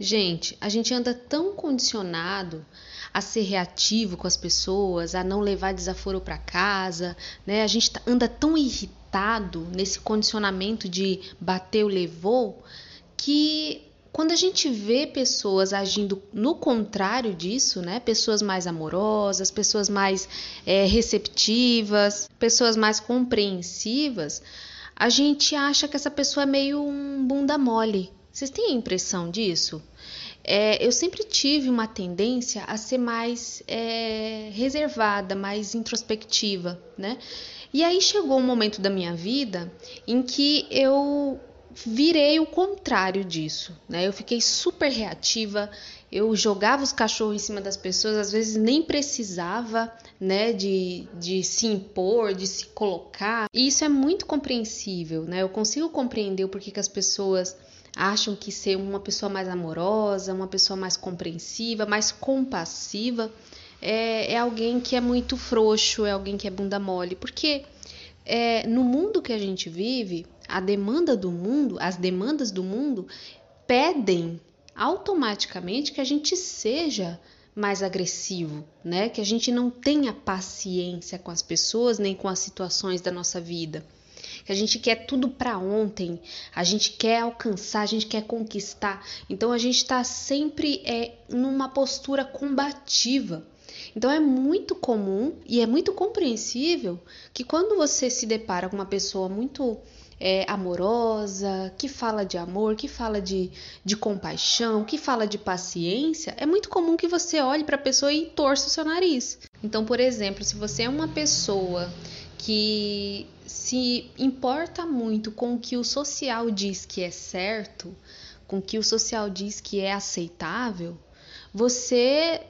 Gente, a gente anda tão condicionado a ser reativo com as pessoas, a não levar desaforo para casa, né? A gente tá, anda tão irritado nesse condicionamento de bateu, levou, que quando a gente vê pessoas agindo no contrário disso, né? Pessoas mais amorosas, pessoas mais é, receptivas, pessoas mais compreensivas, a gente acha que essa pessoa é meio um bunda mole. Vocês têm a impressão disso? É, eu sempre tive uma tendência a ser mais é, reservada, mais introspectiva, né? E aí chegou um momento da minha vida em que eu virei o contrário disso, né? Eu fiquei super reativa, eu jogava os cachorros em cima das pessoas, às vezes nem precisava, né, de, de se impor, de se colocar. E isso é muito compreensível, né? Eu consigo compreender o porquê que as pessoas acham que ser uma pessoa mais amorosa, uma pessoa mais compreensiva, mais compassiva, é, é alguém que é muito frouxo, é alguém que é bunda mole. Porque é, no mundo que a gente vive, a demanda do mundo, as demandas do mundo pedem automaticamente que a gente seja mais agressivo, né? Que a gente não tenha paciência com as pessoas nem com as situações da nossa vida que a gente quer tudo para ontem, a gente quer alcançar, a gente quer conquistar. Então a gente está sempre é, numa postura combativa. Então é muito comum e é muito compreensível que quando você se depara com uma pessoa muito é, amorosa, que fala de amor, que fala de, de compaixão, que fala de paciência, é muito comum que você olhe para a pessoa e torça o seu nariz. Então, por exemplo, se você é uma pessoa que se importa muito com o que o social diz que é certo, com o que o social diz que é aceitável, você,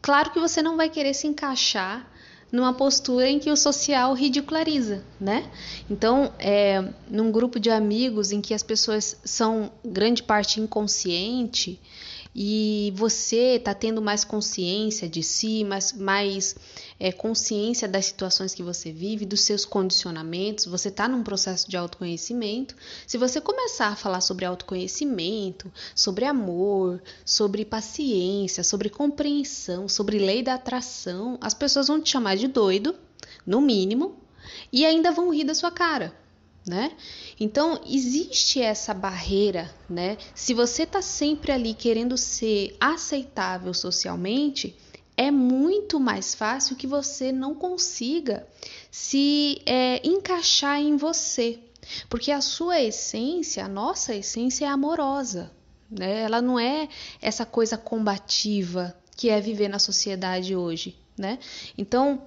claro que você não vai querer se encaixar numa postura em que o social ridiculariza, né? Então, é, num grupo de amigos em que as pessoas são grande parte inconsciente e você está tendo mais consciência de si, mais, mais é, consciência das situações que você vive, dos seus condicionamentos, você está num processo de autoconhecimento. Se você começar a falar sobre autoconhecimento, sobre amor, sobre paciência, sobre compreensão, sobre lei da atração, as pessoas vão te chamar de doido, no mínimo, e ainda vão rir da sua cara né? Então existe essa barreira, né? Se você está sempre ali querendo ser aceitável socialmente, é muito mais fácil que você não consiga se é, encaixar em você, porque a sua essência, a nossa essência é amorosa, né? Ela não é essa coisa combativa que é viver na sociedade hoje, né? Então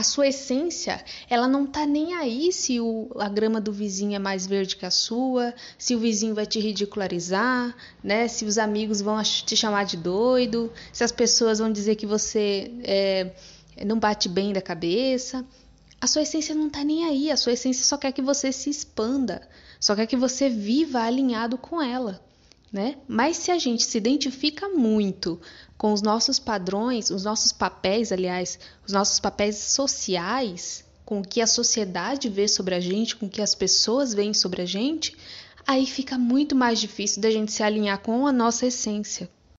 a sua essência, ela não tá nem aí se o, a grama do vizinho é mais verde que a sua, se o vizinho vai te ridicularizar, né? Se os amigos vão te chamar de doido, se as pessoas vão dizer que você é, não bate bem da cabeça. A sua essência não tá nem aí, a sua essência só quer que você se expanda, só quer que você viva alinhado com ela né? Mas se a gente se identifica muito com os nossos padrões, os nossos papéis, aliás, os nossos papéis sociais, com o que a sociedade vê sobre a gente, com o que as pessoas veem sobre a gente, aí fica muito mais difícil da gente se alinhar com a nossa essência.